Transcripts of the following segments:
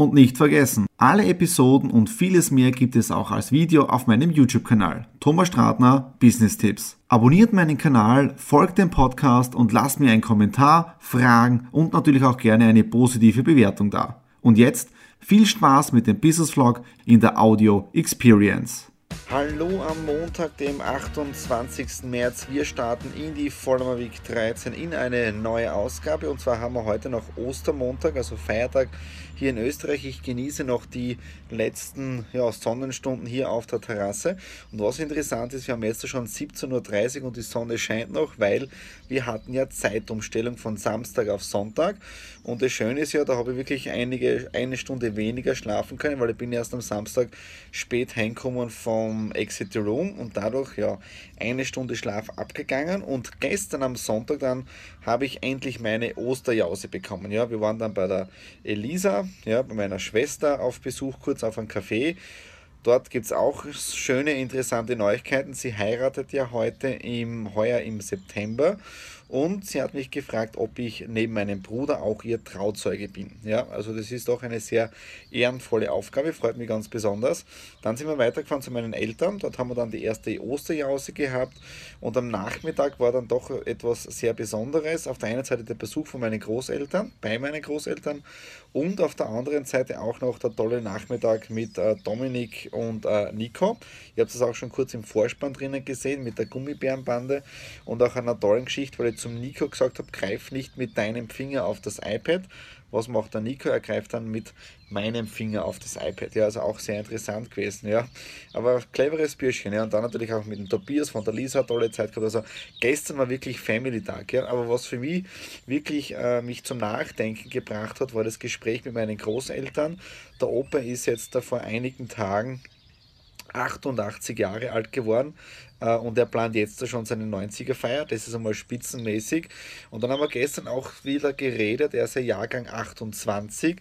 Und nicht vergessen, alle Episoden und vieles mehr gibt es auch als Video auf meinem YouTube-Kanal. Thomas Stratner, Business Tipps. Abonniert meinen Kanal, folgt dem Podcast und lasst mir einen Kommentar, Fragen und natürlich auch gerne eine positive Bewertung da. Und jetzt viel Spaß mit dem Business Vlog in der Audio Experience. Hallo am Montag, dem 28. März. Wir starten in die Vollmer Week 13 in eine neue Ausgabe. Und zwar haben wir heute noch Ostermontag, also Feiertag hier in Österreich. Ich genieße noch die letzten ja, Sonnenstunden hier auf der Terrasse. Und was interessant ist, wir haben jetzt schon 17.30 Uhr und die Sonne scheint noch, weil wir hatten ja Zeitumstellung von Samstag auf Sonntag. Und das Schöne ist ja, da habe ich wirklich einige, eine Stunde weniger schlafen können, weil ich bin erst am Samstag spät heimgekommen vom Exit Room und dadurch ja eine Stunde Schlaf abgegangen und gestern am Sonntag dann habe ich endlich meine Osterjause bekommen. Ja, wir waren dann bei der Elisa, ja, bei meiner Schwester auf Besuch kurz auf einem Café. Dort gibt es auch schöne, interessante Neuigkeiten. Sie heiratet ja heute im heuer im September und sie hat mich gefragt, ob ich neben meinem Bruder auch ihr Trauzeuge bin. Ja, also das ist doch eine sehr ehrenvolle Aufgabe, freut mich ganz besonders. Dann sind wir weitergefahren zu meinen Eltern, dort haben wir dann die erste Osterjause gehabt und am Nachmittag war dann doch etwas sehr Besonderes. Auf der einen Seite der Besuch von meinen Großeltern, bei meinen Großeltern und auf der anderen Seite auch noch der tolle Nachmittag mit äh, Und äh, Nico. Ihr habt es auch schon kurz im Vorspann drinnen gesehen mit der Gummibärenbande und auch einer tollen Geschichte, weil ich zum Nico gesagt habe, greif nicht mit deinem Finger auf das iPad. Was macht der Nico? Er greift dann mit meinem Finger auf das iPad. Ja, also auch sehr interessant gewesen, ja. Aber cleveres Bürschchen, ja. Und dann natürlich auch mit dem Tobias von der Lisa tolle Zeit gehabt. Also gestern war wirklich Family Tag, ja. Aber was für mich wirklich äh, mich zum Nachdenken gebracht hat, war das Gespräch mit meinen Großeltern. Der Opa ist jetzt da vor einigen Tagen 88 Jahre alt geworden und er plant jetzt schon seine 90er Feier. Das ist einmal spitzenmäßig. Und dann haben wir gestern auch wieder geredet, er ist ja Jahrgang 28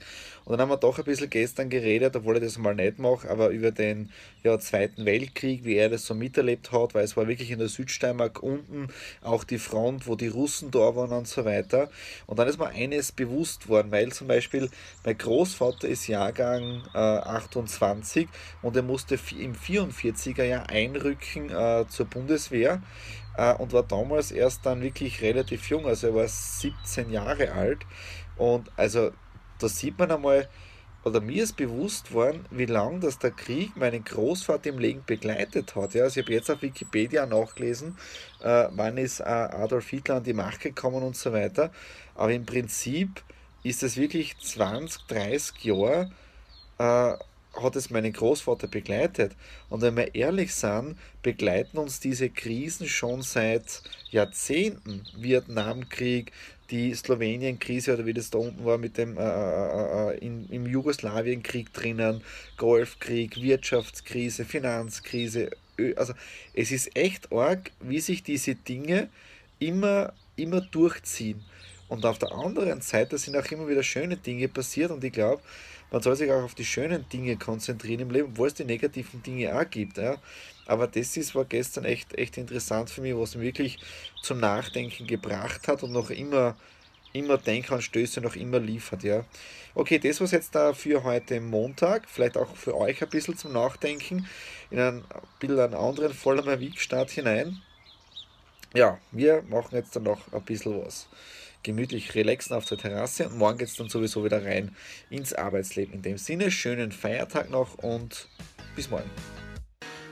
und dann haben wir doch ein bisschen gestern geredet, obwohl ich das mal nicht mache, aber über den ja, Zweiten Weltkrieg, wie er das so miterlebt hat, weil es war wirklich in der Südsteiermark unten auch die Front, wo die Russen da waren und so weiter. Und dann ist mir eines bewusst worden, weil zum Beispiel mein Großvater ist Jahrgang äh, 28 und er musste im 44er Jahr einrücken äh, zur Bundeswehr äh, und war damals erst dann wirklich relativ jung, also er war 17 Jahre alt. Und also da sieht man einmal, oder mir ist bewusst worden, wie lange das der Krieg meinen Großvater im Leben begleitet hat. Ja, also ich habe jetzt auf Wikipedia nachgelesen, äh, wann ist äh, Adolf Hitler an die Macht gekommen und so weiter. Aber im Prinzip ist es wirklich 20, 30 Jahre äh, hat es meinen Großvater begleitet. Und wenn wir ehrlich sind, begleiten uns diese Krisen schon seit Jahrzehnten. Vietnamkrieg, die Slowenien-Krise oder wie das da unten war mit dem äh, äh, äh in, im Jugoslawienkrieg drinnen, Golfkrieg, Wirtschaftskrise, Finanzkrise. Also es ist echt arg, wie sich diese Dinge immer, immer durchziehen. Und auf der anderen Seite sind auch immer wieder schöne Dinge passiert und ich glaube, man soll sich auch auf die schönen Dinge konzentrieren im Leben, wo es die negativen Dinge auch gibt. Ja. Aber das ist, war gestern echt, echt interessant für mich, was mich wirklich zum Nachdenken gebracht hat und noch immer, immer Denkanstöße noch immer liefert. Ja. Okay, das was jetzt da für heute Montag, vielleicht auch für euch ein bisschen zum Nachdenken, in ein bisschen einen anderen voller Weekstart hinein. Ja, wir machen jetzt dann noch ein bisschen was gemütlich relaxen auf der Terrasse und morgen geht es dann sowieso wieder rein ins Arbeitsleben. In dem Sinne, schönen Feiertag noch und bis morgen.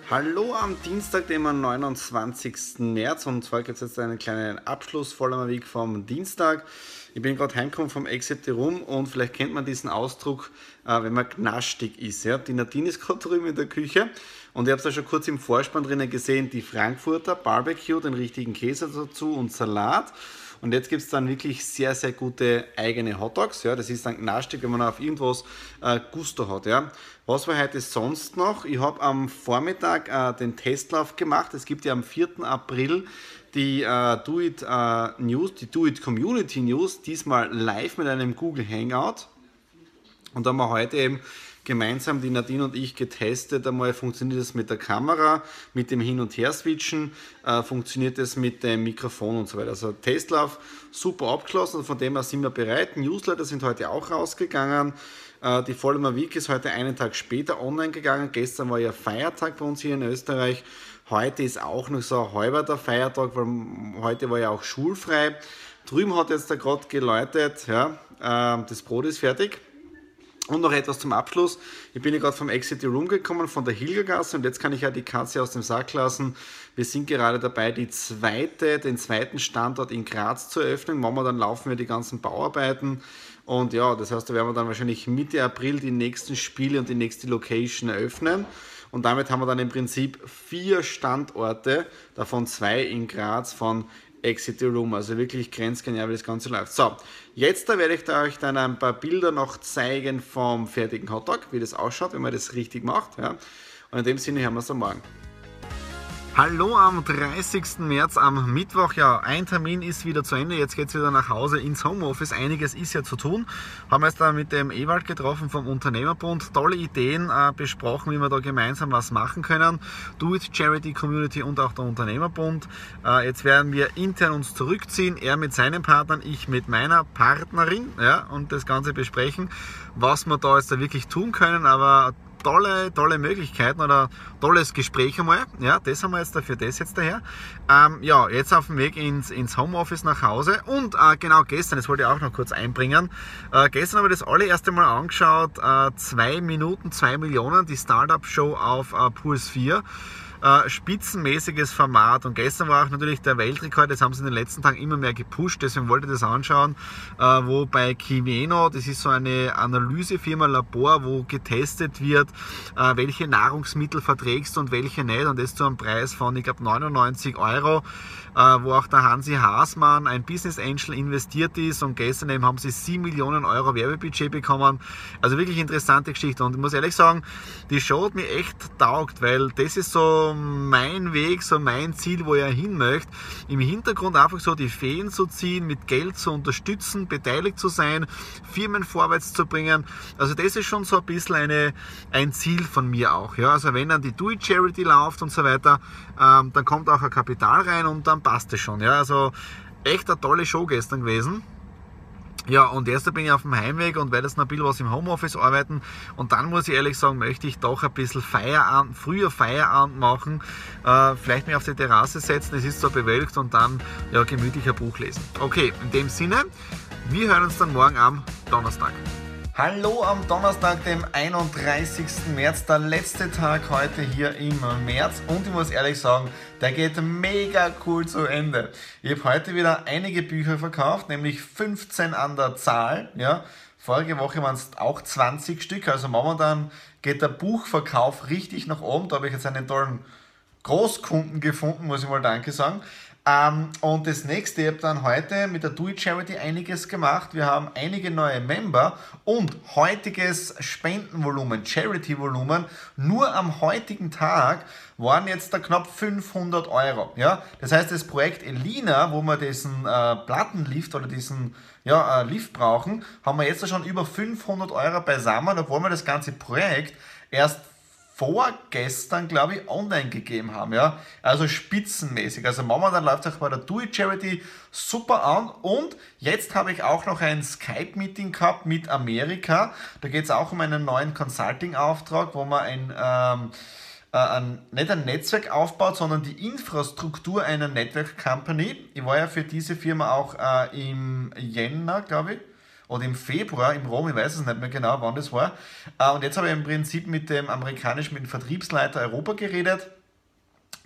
Hallo am Dienstag, dem 29. März und zwar gibt es jetzt einen kleinen Abschluss voller Weg vom Dienstag. Ich bin gerade heimgekommen vom Exit Room und vielleicht kennt man diesen Ausdruck, äh, wenn man gnastig ist. Ja? Die Nadine ist gerade drüben in der Küche und ihr habt es ja schon kurz im Vorspann drinnen gesehen, die Frankfurter Barbecue, den richtigen Käse dazu und Salat. Und jetzt gibt es dann wirklich sehr, sehr gute eigene Hotdogs. Ja. Das ist dann nastig, wenn man auf irgendwas äh, Gusto hat. Ja. Was war heute sonst noch? Ich habe am Vormittag äh, den Testlauf gemacht. Es gibt ja am 4. April die äh, Do It äh, News, die Do It Community News, diesmal live mit einem Google Hangout. Und da haben wir heute eben gemeinsam, die Nadine und ich, getestet. Einmal funktioniert es mit der Kamera, mit dem Hin- und Her-Switchen, äh, funktioniert es mit dem Mikrofon und so weiter. Also Testlauf super abgeschlossen, von dem her sind wir bereit. Newsletter sind heute auch rausgegangen. Äh, die Vollmer Week ist heute einen Tag später online gegangen. Gestern war ja Feiertag bei uns hier in Österreich. Heute ist auch noch so ein halber der Feiertag, weil heute war ja auch schulfrei. Drüben hat jetzt der gerade geläutet, ja, äh, das Brot ist fertig. Und noch etwas zum Abschluss. Ich bin ja gerade vom Exit Room gekommen, von der Hilgergasse und jetzt kann ich ja die Katze aus dem Sack lassen. Wir sind gerade dabei, die zweite, den zweiten Standort in Graz zu eröffnen. Morgen dann laufen wir die ganzen Bauarbeiten. Und ja, das heißt, da werden wir dann wahrscheinlich Mitte April die nächsten Spiele und die nächste Location eröffnen. Und damit haben wir dann im Prinzip vier Standorte, davon zwei in Graz von Exit the Room. Also wirklich grenzgenial, wie das Ganze läuft. So, jetzt da werde ich da euch dann ein paar Bilder noch zeigen vom fertigen Hotdog, wie das ausschaut, wenn man das richtig macht. Ja. Und in dem Sinne hören wir es am Morgen. Hallo am 30. März am Mittwoch. Ja, ein Termin ist wieder zu Ende. Jetzt geht es wieder nach Hause ins Homeoffice. Einiges ist ja zu tun. Haben wir jetzt da mit dem Ewald getroffen vom Unternehmerbund. Tolle Ideen äh, besprochen, wie wir da gemeinsam was machen können. Do It Charity Community und auch der Unternehmerbund. Äh, jetzt werden wir intern uns zurückziehen. Er mit seinen Partnern, ich mit meiner Partnerin. Ja, und das Ganze besprechen, was wir da jetzt da wirklich tun können. Aber tolle, tolle Möglichkeiten oder tolles Gespräch einmal. Ja, das haben wir jetzt dafür, das jetzt daher. Ähm, ja, jetzt auf dem Weg ins, ins Homeoffice nach Hause und äh, genau gestern, das wollte ich auch noch kurz einbringen. Äh, gestern habe ich das allererste Mal angeschaut, äh, zwei Minuten, zwei Millionen, die Startup-Show auf äh, Puls 4 äh, spitzenmäßiges Format. Und gestern war auch natürlich der Weltrekord, das haben sie in den letzten Tagen immer mehr gepusht, deswegen wollte ich das anschauen, äh, wo bei Kiveno, das ist so eine Analysefirma, Labor, wo getestet wird, äh, welche Nahrungsmittel verträgst du und welche nicht. Und das zu einem Preis von, ich glaube, 99 Euro, äh, wo auch der Hansi Haasmann, ein Business Angel, investiert ist. Und gestern eben haben sie 7 Millionen Euro Werbebudget bekommen. Also wirklich interessante Geschichte. Und ich muss ehrlich sagen, die Show hat mir echt taugt, weil das ist so mein Weg, so mein Ziel, wo er hin möchte. Im Hintergrund einfach so die Feen zu ziehen, mit Geld zu unterstützen, beteiligt zu sein, Firmen vorwärts zu bringen. Also das ist schon so ein bisschen eine, ein Ziel von mir auch. Ja, also wenn dann die Do It Charity läuft und so weiter, ähm, dann kommt auch ein Kapital rein und dann passt es schon. Ja, also echt eine tolle Show gestern gewesen. Ja, und erst bin ich auf dem Heimweg und werde jetzt noch ein bisschen was im Homeoffice arbeiten. Und dann muss ich ehrlich sagen, möchte ich doch ein bisschen Feierabend, früher Feierabend machen. Äh, vielleicht mich auf die Terrasse setzen, es ist so bewölkt und dann ja, gemütlich ein Buch lesen. Okay, in dem Sinne, wir hören uns dann morgen am Donnerstag. Hallo am Donnerstag, dem 31. März, der letzte Tag heute hier im März und ich muss ehrlich sagen, der geht mega cool zu Ende. Ich habe heute wieder einige Bücher verkauft, nämlich 15 an der Zahl. Ja. Vorige Woche waren es auch 20 Stück, also momentan geht der Buchverkauf richtig nach oben. Da habe ich jetzt einen tollen Großkunden gefunden, muss ich mal Danke sagen. Ähm, und das nächste, ich habe dann heute mit der Do It Charity einiges gemacht. Wir haben einige neue Member und heutiges Spendenvolumen, Charity-Volumen, nur am heutigen Tag waren jetzt da knapp 500 Euro. Ja? Das heißt, das Projekt Elina, wo wir diesen äh, Plattenlift oder diesen ja, äh, Lift brauchen, haben wir jetzt schon über 500 Euro beisammen, obwohl wir das ganze Projekt erst vorgestern, glaube ich, online gegeben haben. Ja? Also spitzenmäßig. Also momentan läuft es auch bei der Do It Charity super an. Und jetzt habe ich auch noch ein Skype-Meeting gehabt mit Amerika. Da geht es auch um einen neuen Consulting-Auftrag, wo man ein... Ähm, äh, ein, nicht ein Netzwerk aufbaut, sondern die Infrastruktur einer Network Company. Ich war ja für diese Firma auch äh, im Jänner, glaube ich, oder im Februar im Rom, ich weiß es nicht mehr genau, wann das war. Äh, und jetzt habe ich im Prinzip mit dem amerikanischen, mit dem Vertriebsleiter Europa geredet.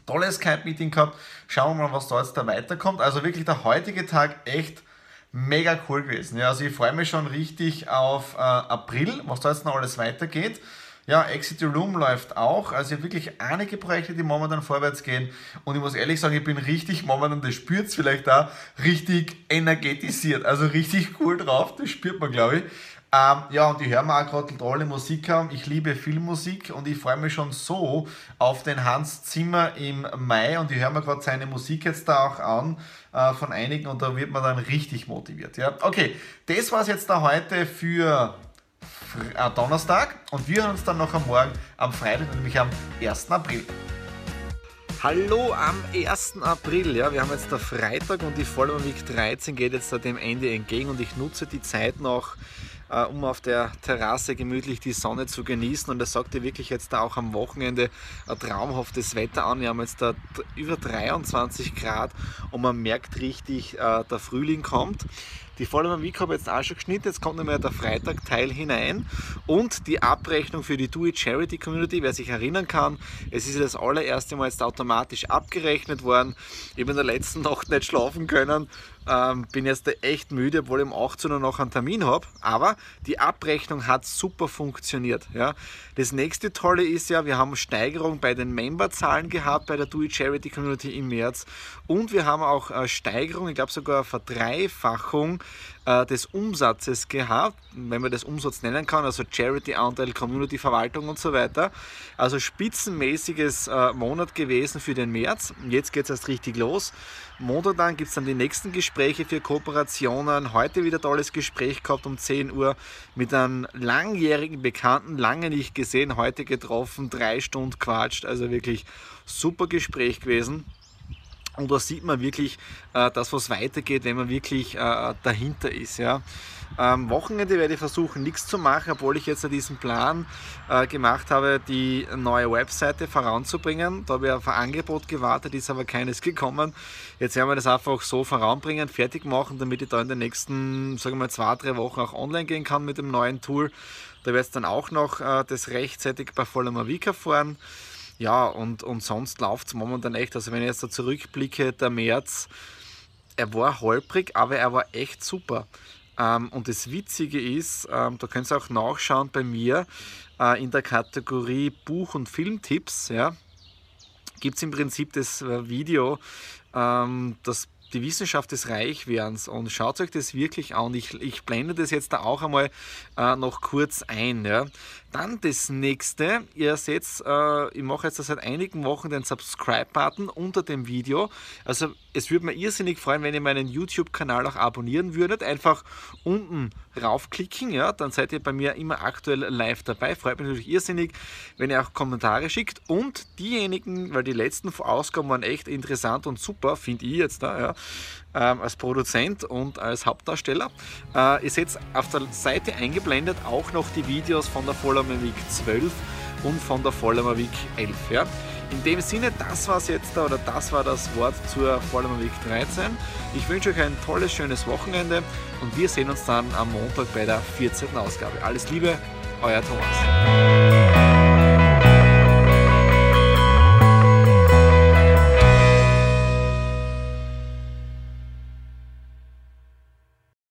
Tolles Skype-Meeting gehabt. Schauen wir mal, was da jetzt da weiterkommt. Also wirklich der heutige Tag echt mega cool gewesen. Ja, also ich freue mich schon richtig auf äh, April, was da jetzt noch alles weitergeht. Ja, Exit the Room läuft auch. Also wirklich einige Projekte, die momentan vorwärts gehen. Und ich muss ehrlich sagen, ich bin richtig momentan, das spürt es vielleicht da, richtig energetisiert. Also richtig cool drauf, das spürt man, glaube ich. Ähm, ja, und ich höre mir auch gerade tolle Musik an. Ich liebe Filmmusik und ich freue mich schon so auf den Hans Zimmer im Mai und ich höre mir gerade seine Musik jetzt da auch an äh, von einigen und da wird man dann richtig motiviert. Ja? Okay, das war es jetzt da heute für äh, Donnerstag und wir hören uns dann noch am Morgen am Freitag, nämlich am 1. April. Hallo am 1. April. Ja, wir haben jetzt der Freitag und die Vollmer Week 13 geht jetzt dem Ende entgegen und ich nutze die Zeit noch äh, um auf der Terrasse gemütlich die Sonne zu genießen. Und es sagte wirklich jetzt da auch am Wochenende ein traumhaftes Wetter an. Wir haben jetzt da über 23 Grad und man merkt richtig, äh, der Frühling kommt. Die Vollmer Week habe ich jetzt auch schon geschnitten, jetzt kommt nochmal der Freitag-Teil hinein und die Abrechnung für die Do It Charity Community, wer sich erinnern kann, es ist das allererste Mal jetzt automatisch abgerechnet worden. Ich habe in der letzten Nacht nicht schlafen können, ähm, bin jetzt echt müde, obwohl ich um 18 Uhr noch einen Termin habe. Aber die Abrechnung hat super funktioniert. Ja. Das nächste Tolle ist ja, wir haben Steigerung bei den Memberzahlen gehabt bei der Do It Charity Community im März. Und wir haben auch äh, Steigerung, ich glaube sogar Verdreifachung äh, des Umsatzes gehabt, wenn man das Umsatz nennen kann, also Charity-Anteil, Community-Verwaltung und so weiter. Also spitzenmäßiges äh, Monat gewesen für den März. Jetzt geht es erst richtig los. Montag dann gibt es dann die nächsten Gespräche für Kooperationen. Heute wieder tolles Gespräch gehabt um 10 Uhr mit einem langjährigen Bekannten, lange nicht gesehen, heute getroffen, drei Stunden quatscht. Also wirklich super Gespräch gewesen. Und da sieht man wirklich, äh, dass was weitergeht, wenn man wirklich äh, dahinter ist. Ja. Am Wochenende werde ich versuchen, nichts zu machen, obwohl ich jetzt diesen Plan äh, gemacht habe, die neue Webseite voranzubringen. Da habe ich auf ein Angebot gewartet, ist aber keines gekommen. Jetzt werden wir das einfach so voranbringen, fertig machen, damit ich da in den nächsten, sagen wir mal, zwei, drei Wochen auch online gehen kann mit dem neuen Tool. Da werde ich dann auch noch das rechtzeitig bei voller Mavica fahren. Ja, und, und sonst läuft es momentan echt. Also wenn ich jetzt da zurückblicke, der März, er war holprig, aber er war echt super. Ähm, und das Witzige ist, ähm, da könnt ihr auch nachschauen bei mir äh, in der Kategorie Buch- und Filmtipps. Ja, Gibt es im Prinzip das äh, Video, ähm, das die Wissenschaft des Reichwerdens und schaut euch das wirklich an. Ich, ich blende das jetzt da auch einmal äh, noch kurz ein. Ja. Dann das nächste, ihr seht, äh, ich mache jetzt seit einigen Wochen den Subscribe-Button unter dem Video. Also es würde mir irrsinnig freuen, wenn ihr meinen YouTube-Kanal auch abonnieren würdet. Einfach unten raufklicken, ja, dann seid ihr bei mir immer aktuell live dabei. Freut mich natürlich irrsinnig, wenn ihr auch Kommentare schickt. Und diejenigen, weil die letzten Ausgaben waren echt interessant und super, finde ich jetzt da, ja, ähm, als Produzent und als Hauptdarsteller. Äh, ihr seht auf der Seite eingeblendet auch noch die Videos von der Vollhammer Week 12 und von der Vollhammer Week 11. Ja. In dem Sinne, das war es jetzt oder das war das Wort zur Vollhammer Week 13. Ich wünsche euch ein tolles, schönes Wochenende und wir sehen uns dann am Montag bei der 14. Ausgabe. Alles Liebe, euer Thomas.